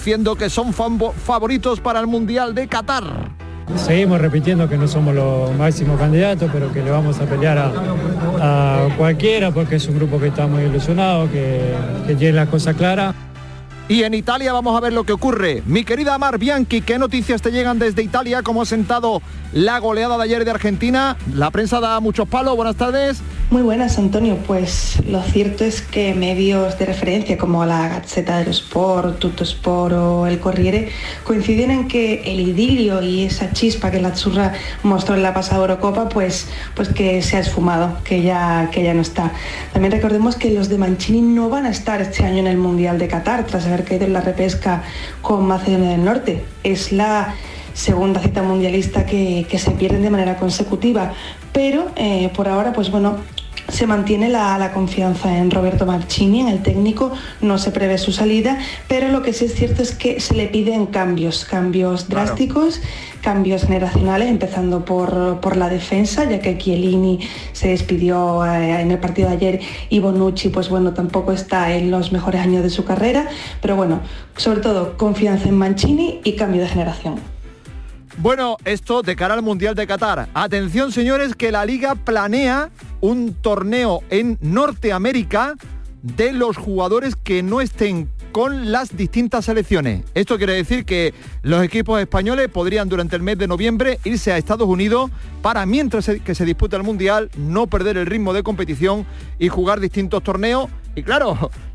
diciendo que son favoritos para el Mundial de Qatar. Seguimos repitiendo que no somos los máximos candidatos, pero que le vamos a pelear a, cualquiera porque es un grupo que está muy ilusionado, que, que tiene las cosas claras. Y en Italia vamos a ver lo que ocurre. Mi querida Mar Bianchi, ¿qué noticias te llegan desde Italia? ¿Cómo ha sentado la goleada de ayer de Argentina? La prensa da muchos palos. Buenas tardes. Muy buenas, Antonio. Pues lo cierto es que medios de referencia como la Gazzetta dello Sport, Tutto Sport o El Corriere coinciden en que el idilio y esa chispa que la Zurra mostró en la pasada Eurocopa, pues, pues que se ha esfumado, que ya, que ya no está. También recordemos que los de Mancini no van a estar este año en el Mundial de Qatar tras haber caído en la repesca con Macedonia del Norte. Es la segunda cita mundialista que, se pierden de manera consecutiva. Pero eh, por ahora, pues bueno, se mantiene la, confianza en Roberto Marchini, en el técnico, no se prevé su salida, pero lo que sí es cierto es que se le piden cambios, cambios drásticos, cambios generacionales, empezando por, la defensa, ya que Chiellini se despidió eh, en el partido de ayer y Bonucci, pues bueno, tampoco está en los mejores años de su carrera, pero bueno, sobre todo confianza en Mancini y cambio de generación. Bueno, esto de cara al Mundial de Qatar. Atención, señores, que la liga planea un torneo en Norteamérica de los jugadores que no estén con las distintas selecciones. Esto quiere decir que los equipos españoles podrían durante el mes de noviembre irse a Estados Unidos para, mientras que se disputa el Mundial, no perder el ritmo de competición y jugar distintos torneos. Y claro,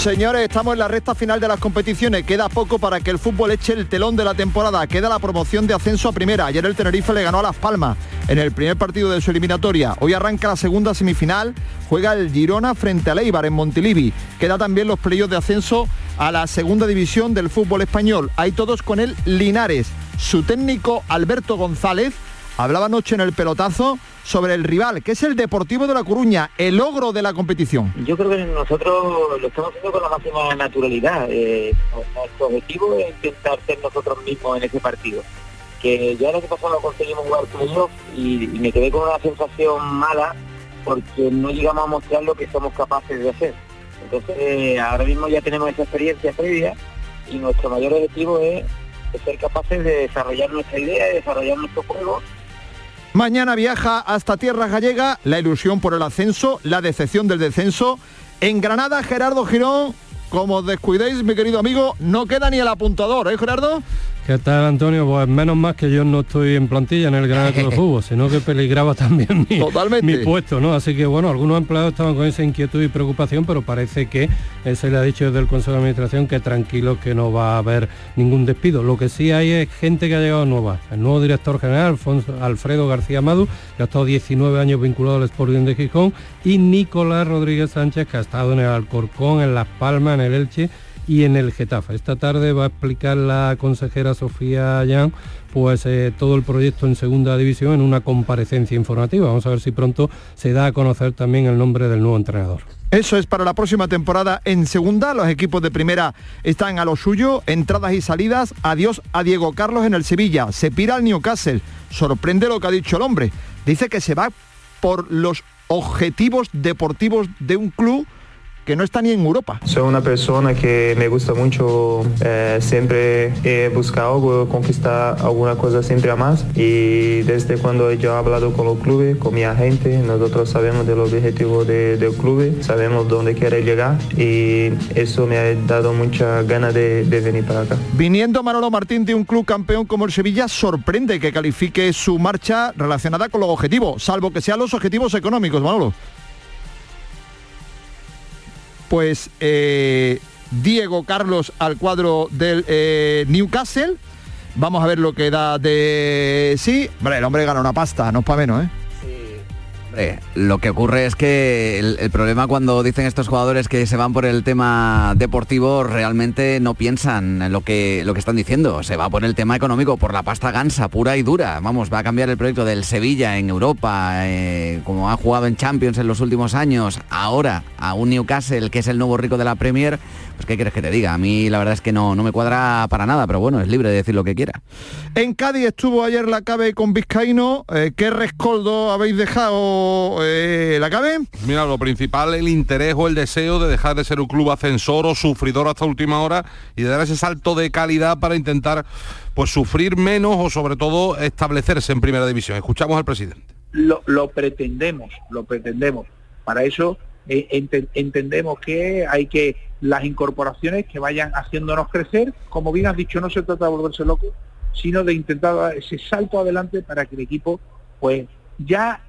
Señores, estamos en la recta final de las competiciones. Queda poco para que el fútbol eche el telón de la temporada. Queda la promoción de ascenso a primera. Ayer el Tenerife le ganó a Las Palmas en el primer partido de su eliminatoria. Hoy arranca la segunda semifinal. Juega el Girona frente al Eibar en Montilivi. Queda también los playos de ascenso a la segunda división del fútbol español. Hay todos con el Linares. Su técnico Alberto González hablaba anoche en el pelotazo sobre el rival, que es el Deportivo de La Coruña, el logro de la competición. Yo creo que nosotros lo estamos haciendo con la máxima naturalidad. Eh, nuestro objetivo es intentar ser nosotros mismos en ese partido. Que ya el año pasado conseguimos jugar con ellos y, me quedé con una sensación mala porque no llegamos a mostrar lo que somos capaces de hacer. Entonces ahora mismo ya tenemos esa experiencia previa y nuestro mayor objetivo es, es ser capaces de desarrollar nuestra idea, de desarrollar nuestro juego Mañana viaja hasta Tierra Gallega la ilusión por el ascenso, la decepción del descenso. En Granada, Gerardo Girón, como os descuidéis, mi querido amigo, no queda ni el apuntador, ¿eh, Gerardo? ¿Qué tal, Antonio? Pues menos más que yo no estoy en plantilla en el Granada de Fútbol, sino que peligraba también mi, puesto, ¿no? Así que, bueno, algunos empleados estaban con esa inquietud y preocupación, pero parece que eh, se le ha dicho desde el Consejo de Administración que tranquilo que no va a haber ningún despido. Lo que sí hay es gente que ha llegado nueva. El nuevo director general, Alfredo García Madu, que ha estado 19 años vinculado al Sporting de Gijón, y Nicolás Rodríguez Sánchez, que ha estado en el Alcorcón, en Las Palmas, en el Elche, y en el Getafe. Esta tarde va a explicar la consejera Sofía Yan pues eh, todo el proyecto en segunda división en una comparecencia informativa. Vamos a ver si pronto se da a conocer también el nombre del nuevo entrenador. Eso es para la próxima temporada en segunda. Los equipos de primera están a lo suyo. Entradas y salidas. Adiós a Diego Carlos en el Sevilla. Se pira al Newcastle. Sorprende lo que ha dicho el hombre. Dice que se va por los objetivos deportivos de un club que no está ni en Europa. Soy una persona que me gusta mucho, eh, siempre he buscado conquistar alguna cosa siempre a más y desde cuando yo he hablado con los clubes, con mi agente, nosotros sabemos del objetivo de, del club, sabemos dónde quiere llegar y eso me ha dado mucha ganas de, de venir para acá. Viniendo Manolo Martín de un club campeón como el Sevilla, sorprende que califique su marcha relacionada con los objetivos, salvo que sean los objetivos económicos, Manolo. Pues eh, Diego Carlos al cuadro del eh, Newcastle. Vamos a ver lo que da de sí. Hombre, el hombre gana una pasta, no es para menos, ¿eh? Lo que ocurre es que el, problema cuando dicen estos jugadores que se van por el tema deportivo realmente no piensan en lo que, lo que están diciendo. Se va por el tema económico, por la pasta gansa pura y dura. Vamos, va a cambiar el proyecto del Sevilla en Europa, eh, como ha jugado en Champions en los últimos años, ahora a un Newcastle que es el nuevo rico de la Premier. Pues qué quieres que te diga. A mí la verdad es que no, no me cuadra para nada, pero bueno, es libre de decir lo que quiera. En Cádiz estuvo ayer la CABE con Vizcaíno. Eh, ¿Qué rescoldo habéis dejado? Eh, la cabe? Mira, lo principal, el interés o el deseo de dejar de ser un club ascensor o sufridor hasta última hora y de dar ese salto de calidad para intentar pues sufrir menos o sobre todo establecerse en primera división. Escuchamos al presidente. Lo, pretendemos, lo pretendemos. Para eso eh, entendemos que hay que las incorporaciones que vayan haciéndonos crecer, como bien has dicho, no se trata de volverse loco, sino de intentar dar ese salto adelante para que el equipo pues ya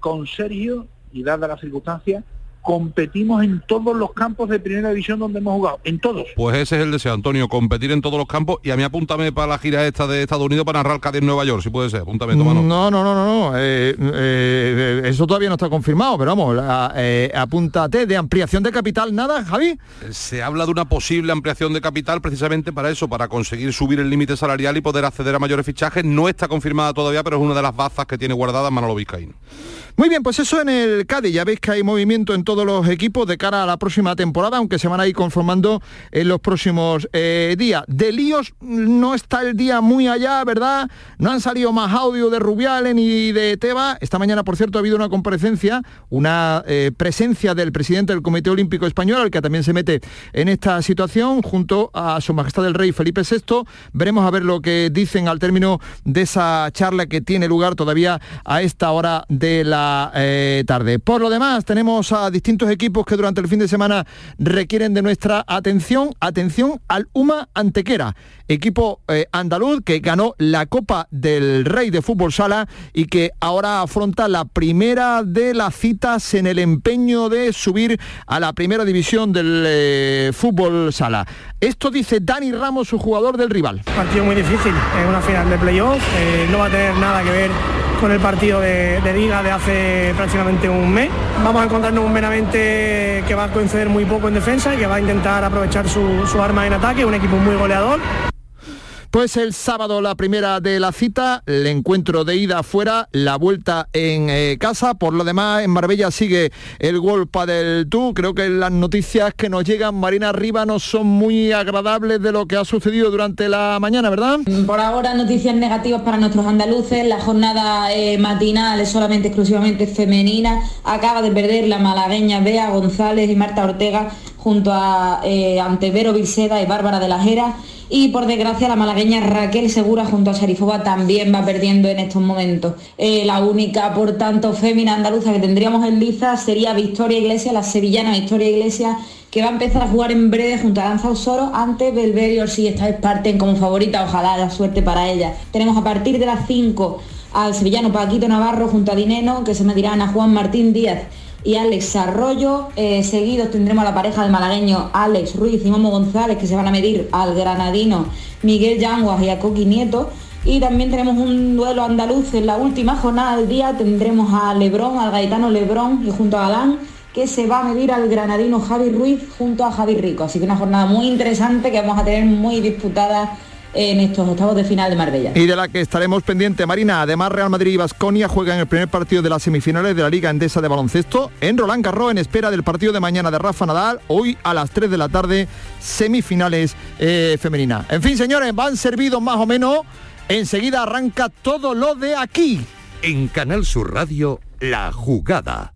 con Sergio y dada la circunstancia, competimos en todos los campos de primera división donde hemos jugado, en todos. Pues ese es el deseo, Antonio, competir en todos los campos y a mí apúntame para la gira esta de Estados Unidos para narrar Cádiz Nueva York, si puede ser, apúntame, toma No, no, no, no, no, eh, eh, eso todavía no está confirmado, pero vamos, eh, apúntate de ampliación de capital, nada, Javi. Se habla de una posible ampliación de capital precisamente para eso, para conseguir subir el límite salarial y poder acceder a mayores fichajes, no está confirmada todavía, pero es una de las bazas que tiene guardada Manolo Vizcaíno. Muy bien, pues eso en el Cádiz, ya veis que hay movimiento en todos los equipos de cara a la próxima temporada, aunque se van a ir conformando en los próximos eh, días. De líos no está el día muy allá, ¿verdad? No han salido más audio de Rubiales ni de Teba. Esta mañana, por cierto, ha habido una comparecencia, una eh, presencia del presidente del Comité Olímpico Español, que también se mete en esta situación, junto a Su Majestad el Rey Felipe VI. Veremos a ver lo que dicen al término de esa charla que tiene lugar todavía a esta hora de la eh, tarde. Por lo demás, tenemos a distintos equipos que durante el fin de semana requieren de nuestra atención. Atención al UMA Antequera, equipo eh, andaluz que ganó la Copa del Rey de Fútbol Sala y que ahora afronta la primera de las citas en el empeño de subir a la primera división del eh, Fútbol Sala. Esto dice Dani Ramos, su jugador del rival. Partido muy difícil, es una final de playoff, no va a tener nada que ver con el partido de, liga de hace prácticamente un mes. Vamos a encontrarnos un meramente que va a conceder muy poco en defensa y que va a intentar aprovechar su arma en ataque, un equipo muy goleador. Pues el sábado la primera de la cita, el encuentro de ida afuera, la vuelta en eh, casa. Por lo demás, en Marbella sigue el golpe del Tú. Creo que las noticias que nos llegan, Marina Arriba, no son muy agradables de lo que ha sucedido durante la mañana, ¿verdad? Por ahora, noticias negativas para nuestros andaluces. La jornada eh, matinal es solamente exclusivamente femenina. Acaba de perder la malagueña Bea González y Marta Ortega junto a eh, Antevero Vilseda y Bárbara de la Jera y por desgracia la malagueña Raquel Segura junto a Sharifova también va perdiendo en estos momentos. Eh, la única, por tanto, fémina andaluza que tendríamos en liza sería Victoria Iglesias, la sevillana Victoria Iglesias, que va a empezar a jugar en breve junto a Danza Osoro ante Belverio si esta vez parten como favorita, ojalá la suerte para ella. Tenemos a partir de las 5 al sevillano Paquito Navarro junto a Dineno, que se medirán a Juan Martín Díaz y Alex Arroyo. Eh, seguidos tendremos a la pareja del malagueño Alex Ruiz y Momo González que se van a medir al granadino Miguel Yanguas y a Coqui Nieto. Y también tenemos un duelo andaluz en la última jornada del día. Tendremos a Lebrón, al gaitano Lebrón y junto a Galán que se va a medir al granadino Javi Ruiz junto a Javi Rico. Así que una jornada muy interesante que vamos a tener muy disputada en estos octavos de final de Marbella. Y de la que estaremos pendiente, Marina. Además, Real Madrid y Basconia juegan el primer partido de las semifinales de la Liga Endesa de Baloncesto en Roland Garros en espera del partido de mañana de Rafa Nadal. Hoy a las 3 de la tarde, semifinales eh, femeninas. En fin, señores, van servidos más o menos. Enseguida arranca todo lo de aquí. En Canal Sur Radio, La Jugada.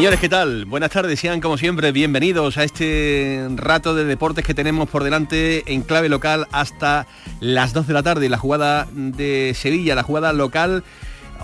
Señores, ¿qué tal? Buenas tardes, sean como siempre bienvenidos a este rato de deportes que tenemos por delante en clave local hasta las 2 de la tarde. La jugada de Sevilla, la jugada local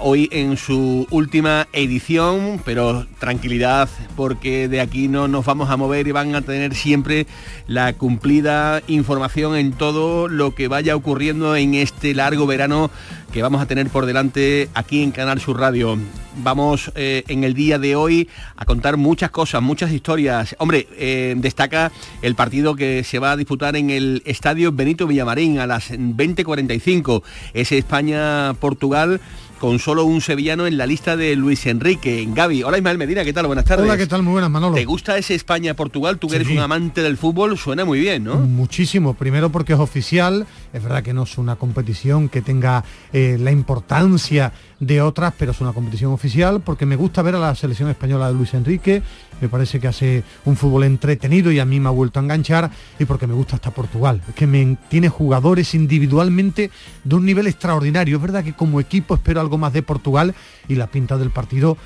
hoy en su última edición, pero tranquilidad porque de aquí no nos vamos a mover y van a tener siempre la cumplida información en todo lo que vaya ocurriendo en este largo verano que vamos a tener por delante aquí en Canal Sur Radio. Vamos eh, en el día de hoy a contar muchas cosas, muchas historias. Hombre, eh, destaca el partido que se va a disputar en el Estadio Benito Villamarín a las 20.45. Es España-Portugal con solo un sevillano en la lista de Luis Enrique. Gaby, hola Ismael Medina, ¿qué tal? Buenas tardes. Hola, ¿qué tal? Muy buenas, Manolo. ¿Te gusta ese España-Portugal? Tú que eres un amante del fútbol, suena muy bien, ¿no? Muchísimo. Primero porque es oficial, es verdad que no es una competición que tenga eh, la importancia de otras, pero es una competición oficial porque me gusta ver a la selección española de Luis Enrique, me parece que hace un fútbol entretenido y a mí me ha vuelto a enganchar y porque me gusta hasta Portugal, es que tiene jugadores individualmente de un nivel extraordinario, es verdad que como equipo espero algo más de Portugal y la pinta del partido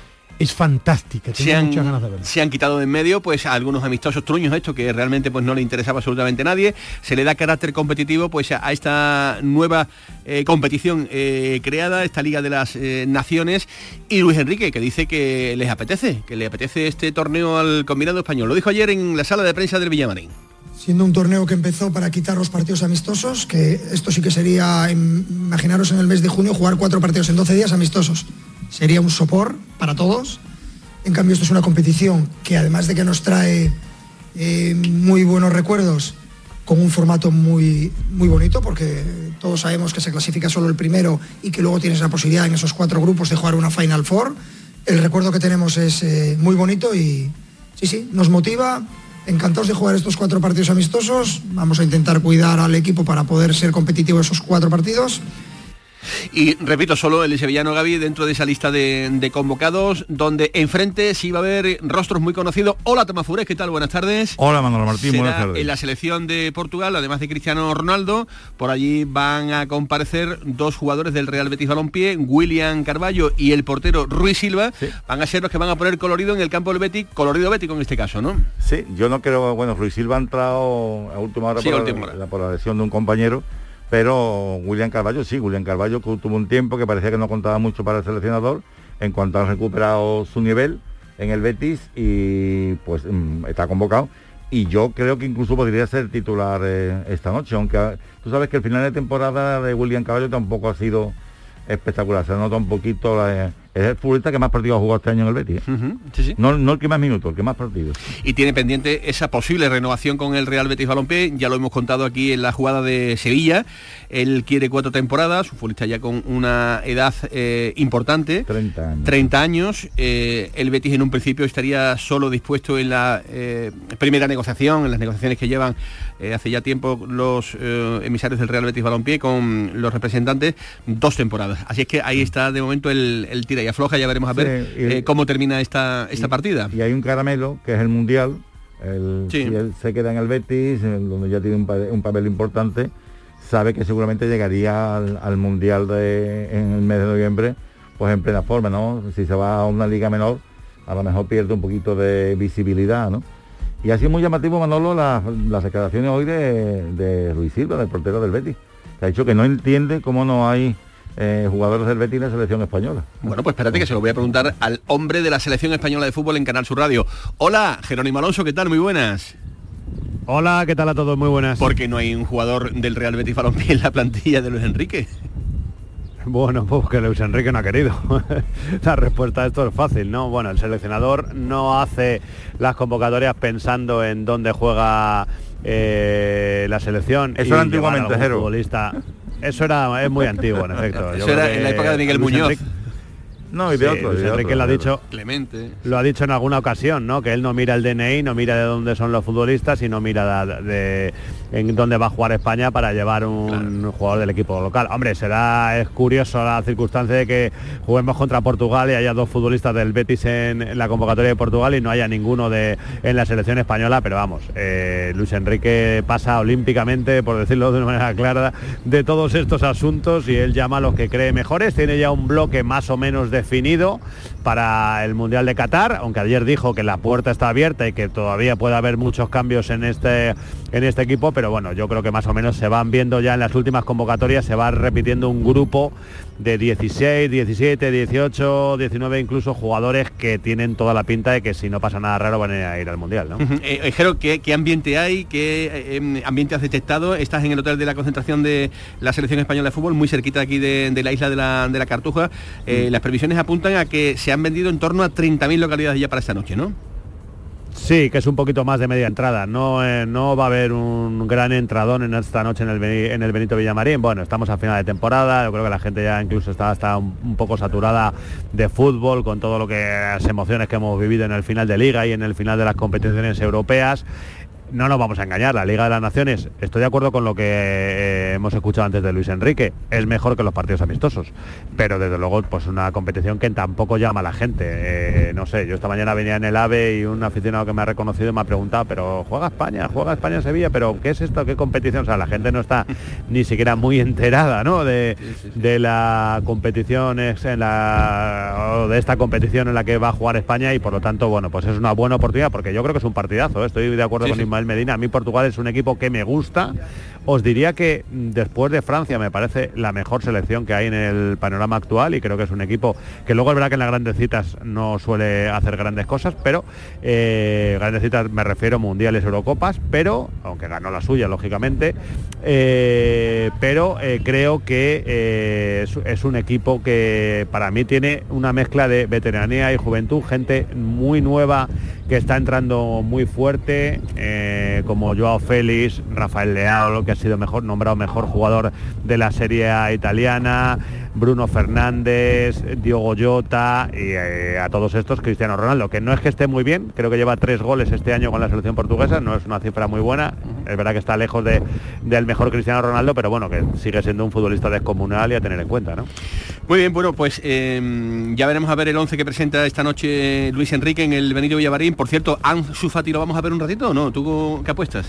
es fantástica. Se han, muchas ganas de verla. se han quitado de en medio pues a algunos amistosos truños esto que realmente pues no le interesaba absolutamente a nadie. Se le da carácter competitivo pues a, esta nueva eh, competición eh, creada, esta Liga de las eh, Naciones. Y Luis Enrique que dice que les apetece, que le apetece este torneo al combinado español. Lo dijo ayer en la sala de prensa del Villamarín siendo un torneo que empezó para quitar los partidos amistosos, que esto sí que sería, imaginaros en el mes de junio, jugar cuatro partidos en 12 días amistosos sería un sopor para todos. En cambio, esto es una competición que además de que nos trae eh, muy buenos recuerdos, con un formato muy, muy bonito, porque todos sabemos que se clasifica solo el primero y que luego tienes la posibilidad en esos cuatro grupos de jugar una Final Four. El recuerdo que tenemos es eh, muy bonito y sí, sí, nos motiva. Encantados de jugar estos cuatro partidos amistosos. Vamos a intentar cuidar al equipo para poder ser competitivo esos cuatro partidos. Y repito, solo el sevillano Gaby dentro de esa lista de, convocados, donde enfrente sí va a haber rostros muy conocidos. Hola Tomás Fures, ¿qué tal? Buenas tardes. Hola Manuel Martín, buenas tardes. En la selección de Portugal, además de Cristiano Ronaldo, por allí van a comparecer dos jugadores del Real Betis Balompié, William Carballo y el portero Ruiz Silva. Van a ser los que van a poner colorido en el campo del Betis, colorido bético en este caso, ¿no? Sí, yo no creo, bueno, Ruiz Silva ha entrado a última hora, por la lesión de un compañero pero William Carballo sí, William Carballo tuvo un tiempo que parecía que no contaba mucho para el seleccionador en cuanto ha recuperado su nivel en el Betis y pues mm, está convocado. Y yo creo que incluso podría ser titular eh, esta noche, aunque ah, tú sabes que el final de temporada de William Carballo tampoco ha sido espectacular, se nota un poquito la, es el futbolista que más partidos ha jugado este año en el Betis. ¿eh? No, el que más minutos, el que más partidos. Y tiene pendiente esa posible renovación con el Real Betis Balompié, ya lo hemos contado aquí en la jugada de Sevilla. Él quiere cuatro temporadas, un futbolista ya con una edad eh, importante. 30 años. 30 años. Eh, el Betis en un principio estaría solo dispuesto en la primera negociación, en las negociaciones que llevan hace ya tiempo los emisarios del Real Betis Balompié con los representantes, dos temporadas. Así es que ahí está de momento el, el tira y afloja, ya veremos a ver eh, cómo termina esta, esta partida. Y hay un caramelo, que es el Mundial, el, si él se queda en el Betis, donde ya tiene un, papel importante, sabe que seguramente llegaría al, Mundial de, en el mes de noviembre pues en plena forma, ¿no? Si se va a una liga menor, a lo mejor pierde un poquito de visibilidad, ¿no? Y así muy llamativo, Manolo, las, declaraciones hoy de, de Luis Silva, del portero del Betis, que ha dicho que no entiende cómo no hay eh, jugadores del Betis en la selección española. Bueno, pues espérate que se lo voy a preguntar al hombre de la selección española de fútbol en Canal Sur Radio. Hola, Jerónimo Alonso, ¿qué tal? Muy buenas. Hola, ¿qué tal a todos? Muy buenas. Porque no hay un jugador del Real Betis Balompié en la plantilla de Luis Enrique. Bueno, pues que Luis Enrique no ha querido. la respuesta a esto es fácil, ¿no? Bueno, el seleccionador no hace las convocatorias pensando en dónde juega eh, la selección. Eso era antiguamente, futbolista. Eso era, es muy antiguo, en efecto. Eso era en la época de Miguel Muñoz. No, y de otro. Enrique lo ha dicho. Clemente. Lo ha dicho en alguna ocasión, ¿no? Que él no mira el DNI, no mira de dónde son los futbolistas y no mira de, en dónde va a jugar España para llevar un jugador del equipo local. Hombre, será es curioso la circunstancia de que juguemos contra Portugal y haya dos futbolistas del Betis en, la convocatoria de Portugal y no haya ninguno de en la selección española, pero vamos, eh, Luis Enrique pasa olímpicamente, por decirlo de una manera clara, de todos estos asuntos y él llama a los que cree mejores. Tiene ya un bloque más o menos de definido para el Mundial de Qatar, aunque ayer dijo que la puerta está abierta y que todavía puede haber muchos cambios en este, en este equipo, pero bueno, yo creo que más o menos se van viendo ya en las últimas convocatorias, se va repitiendo un grupo de 16, 17, 18, 19 incluso jugadores que tienen toda la pinta de que si no pasa nada raro van a ir al Mundial. ¿no? Eh, ¿qué, ambiente hay? ¿Qué eh, em, ambiente has detectado? Estás en el hotel de la concentración de la selección española de fútbol, muy cerquita aquí de, la isla de la, Cartuja. Eh, mm. Las previsiones apuntan a que se han vendido en torno a 30.000 localidades ya para esta noche, ¿no? Sí, que es un poquito más de media entrada. No, eh, no va a haber un gran entradón en esta noche en el, en el Benito Villamarín. Bueno, estamos a final de temporada. Yo creo que la gente ya incluso está, está un, poco saturada de fútbol con todo lo que las emociones que hemos vivido en el final de liga y en el final de las competiciones europeas no nos vamos a engañar, la Liga de las Naciones, estoy de acuerdo con lo que eh, hemos escuchado antes de Luis Enrique, es mejor que los partidos amistosos, pero desde luego pues una competición que tampoco llama a la gente. Eh, no sé, yo esta mañana venía en el AVE y un aficionado que me ha reconocido me ha preguntado, pero juega España, juega España en Sevilla, pero ¿qué es esto? ¿Qué competición? O sea, la gente no está ni siquiera muy enterada ¿no? de, la competición en la, o de esta competición en la que va a jugar España y por lo tanto, bueno, pues es una buena oportunidad porque yo creo que es un partidazo, ¿eh? estoy de acuerdo con Ismael Medina. A mí Portugal es un equipo que me gusta. Os diría que después de Francia me parece la mejor selección que hay en el panorama actual y creo que es un equipo que luego es verdad que en las grandes citas no suele hacer grandes cosas, pero eh, grandes citas me refiero mundiales, Eurocopas, pero, aunque ganó la suya lógicamente, eh, pero eh, creo que es, es un equipo que para mí tiene una mezcla de veteranía y juventud, gente muy nueva que está entrando muy fuerte, eh, como Joao Félix, Rafael Leao, que ha sido mejor, nombrado mejor jugador de la serie italiana, Bruno Fernández, Diogo Jota y eh, a todos estos Cristiano Ronaldo, que no es que esté muy bien, creo que lleva tres goles este año con la selección portuguesa, no es una cifra muy buena, es verdad que está lejos de, del mejor Cristiano Ronaldo, pero bueno, que sigue siendo un futbolista descomunal y a tener en cuenta, ¿no? Muy bien, bueno, pues em, ya veremos a ver el 11 que presenta esta noche Luis Enrique en el Benito Villavarín. Por cierto, Ansu Fati lo vamos a ver un ratito o no? ¿Tú qué apuestas?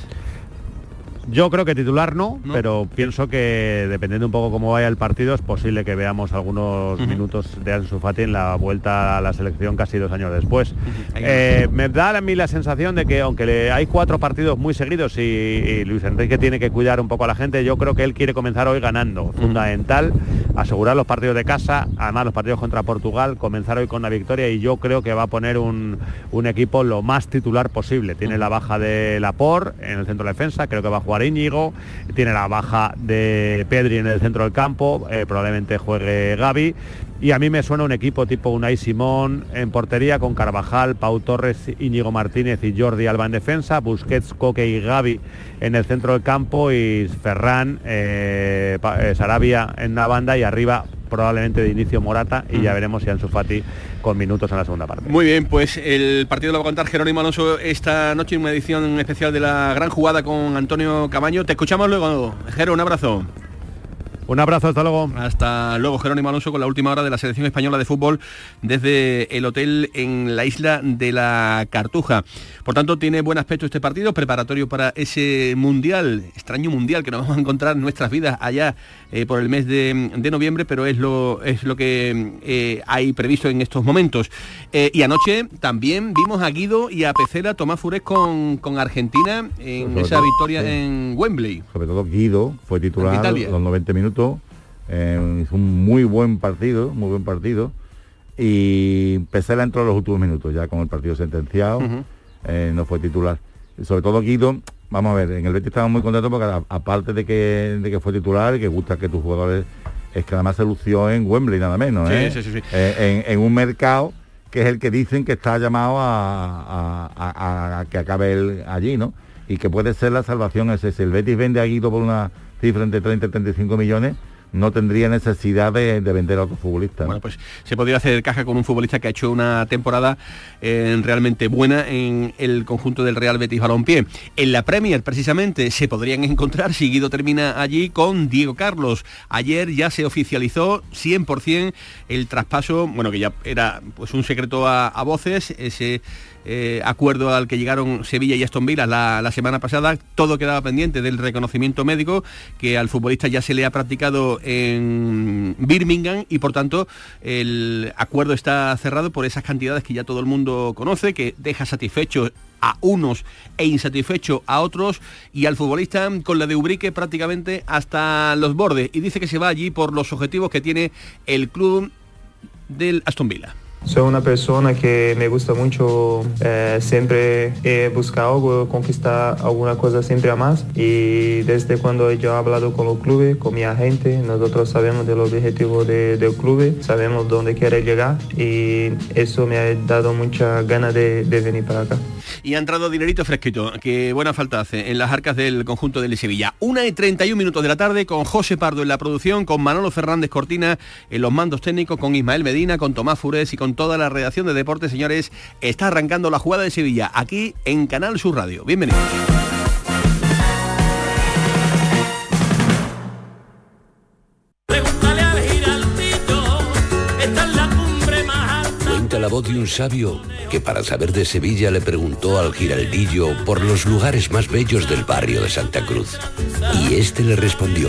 Yo creo que titular no, pero pienso que dependiendo un poco cómo vaya el partido es posible que veamos algunos minutos de Ansu Fati en la vuelta a la selección casi dos años después. Eh, me da a mí la sensación de que aunque hay cuatro partidos muy seguidos y, Luis Enrique tiene que cuidar un poco a la gente, yo creo que él quiere comenzar hoy ganando. Fundamental asegurar los partidos de casa, además los partidos contra Portugal, comenzar hoy con la victoria y yo creo que va a poner un, equipo lo más titular posible. Tiene la baja de Lapor en el centro de defensa, creo que va a jugar Íñigo, tiene la baja de Pedri en el centro del campo, eh, probablemente juegue Gaby. Y a mí me suena un equipo tipo Unai Simón en portería con Carvajal, Pau Torres, Íñigo Martínez y Jordi Alba en defensa, Busquets, Coque y Gaby en el centro del campo y Ferran, eh, eh, Sarabia en la banda y arriba probablemente de inicio Morata y ya veremos si Ansu Fati con minutos en la segunda parte. Muy bien, pues el partido lo va a contar Jerónimo Alonso esta noche en una edición especial de la gran jugada con Antonio Camaño. Te escuchamos luego. Jero, un abrazo. Un abrazo, hasta luego. Hasta luego, Jerónimo Alonso, con la última hora de la selección española de fútbol desde el hotel en la isla de la Cartuja. Por tanto, tiene buen aspecto este partido, preparatorio para ese mundial, extraño mundial que nos vamos a encontrar en nuestras vidas allá eh, por el mes de, noviembre, pero es lo, es lo que eh, hay previsto en estos momentos. Eh, y anoche también vimos a Guido y a Pecera Tomás Fures con, con Argentina en esa victoria en Wembley. Sobre todo Guido fue titular los 90 minutos, hizo un muy buen partido, muy buen partido. Y Pecera entró en los últimos minutos, ya con el partido sentenciado. Eh, no fue titular. Sobre todo Guido, vamos a ver, en el Betis estamos muy contentos porque aparte de que, de que fue titular y que gusta que tus jugadores, es que además se lució en Wembley nada menos, ¿eh? Eh, en, un mercado que es el que dicen que está llamado a, que acabe el, allí, ¿no? Y que puede ser la salvación ese. Si el Betis vende a Guido por una cifra entre 30 y 35 millones, no tendría necesidad de, vender a otro futbolista. Bueno, pues se podría hacer caja con un futbolista que ha hecho una temporada eh, realmente buena en el conjunto del Real Betis Balompié. En la Premier, precisamente, se podrían encontrar, si Guido termina allí, con Diego Carlos. Ayer ya se oficializó 100% el traspaso, bueno, que ya era pues un secreto a, a voces, ese eh, acuerdo al que llegaron Sevilla y Aston Villa la, semana pasada, todo quedaba pendiente del reconocimiento médico que al futbolista ya se le ha practicado en Birmingham y por tanto el acuerdo está cerrado por esas cantidades que ya todo el mundo conoce, que deja satisfecho a unos e insatisfecho a otros y al futbolista con la de Ubrique prácticamente hasta los bordes y dice que se va allí por los objetivos que tiene el club del Aston Villa. Soy una persona que me gusta mucho, eh, siempre he buscado algo, conquistar alguna cosa siempre a más y desde cuando yo he hablado con el club, con mi agente, nosotros sabemos del objetivo de, del club, sabemos dónde quiere llegar y eso me ha dado mucha ganas de, de venir para acá y ha entrado dinerito fresquito, que buena falta hace en las arcas del conjunto de Sevilla. Una y 31 minutos de la tarde con José Pardo en la producción, con Manolo Fernández Cortina en los mandos técnicos, con Ismael Medina, con Tomás Fures y con toda la redacción de Deportes, señores. Está arrancando la jugada de Sevilla aquí en Canal Sur Radio. Bienvenidos. la voz de un sabio que para saber de Sevilla le preguntó al giraldillo por los lugares más bellos del barrio de Santa Cruz. Y este le respondió,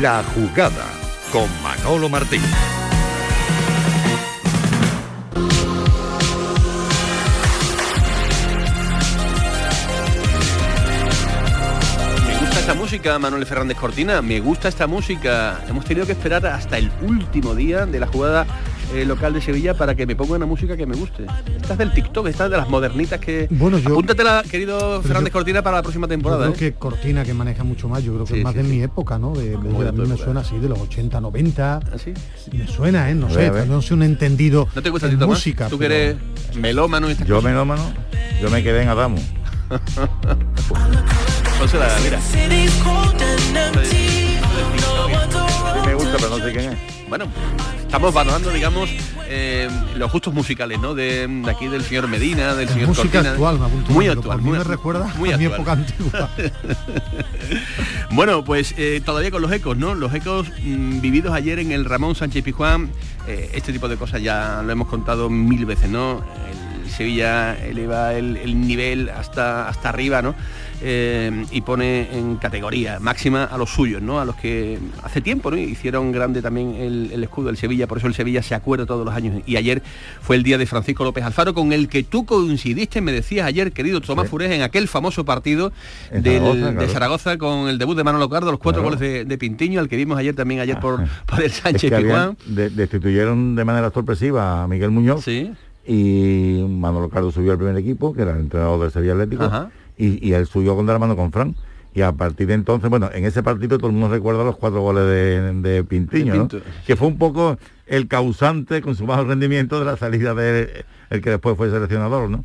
La jugada con Manolo Martín. Me gusta esta música, Manuel Fernández Cortina, me gusta esta música. Hemos tenido que esperar hasta el último día de la jugada eh, local de Sevilla para que me ponga una música que me guste. Estas del TikTok, estas de las modernitas que... Bueno, yo... Apúntatela, querido Fernández Cortina, para la próxima temporada. Yo creo ¿eh? que Cortina, que maneja mucho más, yo creo que es más de mi época, ¿no? De, me suena así, de los 80, 90. ¿Ah, me suena, ¿eh? No sé, no soy un entendido ¿No te gusta en música. ¿Tú que eres melómano? yo melómano, yo me quedé en Adamo. la mira. Me gusta, pero no sé quién es. Bueno, estamos valorando, digamos, eh, los gustos musicales, ¿no? De, aquí del señor Medina, del señor música actual, me muy actual, muy me recuerda muy a mi época antigua. bueno, pues eh, todavía con los ecos, ¿no? Los ecos mm, vividos ayer en el Ramón Sánchez Pijuán, eh, este tipo de cosas ya lo hemos contado mil veces, ¿no? El Sevilla eleva el, el nivel hasta, hasta arriba, ¿no? Eh, y pone en categoría máxima a los suyos, ¿no? A los que hace tiempo ¿no? hicieron grande también el, escudo del Sevilla, por eso el Sevilla se acuerda todos los años. Y ayer fue el día de Francisco López Alfaro, con el que tú coincidiste, me decías ayer, querido Tomás Furés, en aquel famoso partido de Zaragoza con el debut de Manolo Cardo, los cuatro goles de, Pintiño, al que vimos ayer también ayer por, por el Sánchez destituyeron de manera sorpresiva a Miguel Muñoz. Sí. Y Manolo Cardo subió al primer equipo, que era el entrenador del Sevilla Atlético y, y él subió con de la mano con Fran y a partir de entonces, bueno, en ese partido todo el mundo recuerda los cuatro goles de, Pintiño, que fue un poco el causante con su bajo rendimiento de la salida de el que después fue seleccionador, ¿no?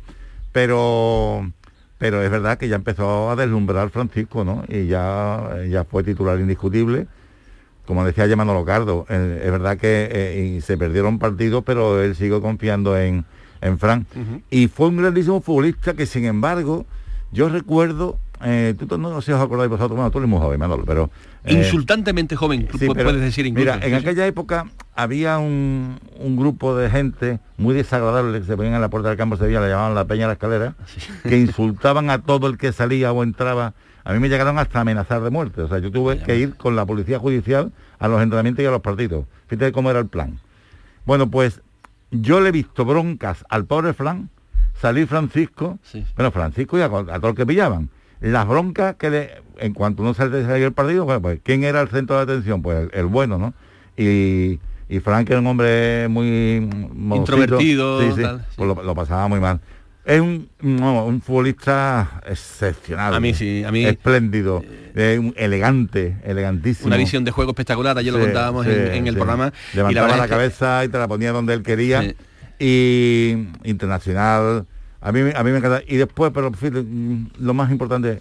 Pero pero es verdad que ya empezó a deslumbrar Francisco, ¿no? Y ya, ya fue titular indiscutible. Como decía Llamano Locardo, eh, es verdad que eh, se perdieron partidos, pero él sigue confiando en, en Fran. Y fue un grandísimo futbolista que, sin embargo, yo recuerdo eh, tú no, sé si os acordáis vosotros, bueno, tú eres muy joven, Manolo, pero... Eh, Insultantemente joven, puedes decir incluso. Mira, en aquella época había un, grupo de gente muy desagradable que se ponían en la puerta del campo de Sevilla, le llamaban la Peña de la Escalera, que insultaban a todo el que salía o entraba. A mí me llegaron hasta amenazar de muerte. O sea, yo tuve que ir con la policía judicial a los entrenamientos y a los partidos. Fíjate cómo era el plan. Bueno, pues yo le he visto broncas al pobre Fran, salir Francisco, bueno, Francisco y a, a todo el que pillaban las broncas que le, en cuanto uno sale el partido, bueno, pues ¿quién era el centro de atención? Pues el, bueno, ¿no? Y, y, Frank era un hombre muy introvertido, sí, sí, pues lo, pasaba muy mal. Es un, un futbolista excepcional. A mí sí, a mí. Espléndido, elegante, elegantísimo. Una visión de juego espectacular, ayer lo contábamos en, el programa. Levantaba la, cabeza y te la ponía donde él quería. Y internacional, a mí, a mí me encanta. Y después, pero lo más importante,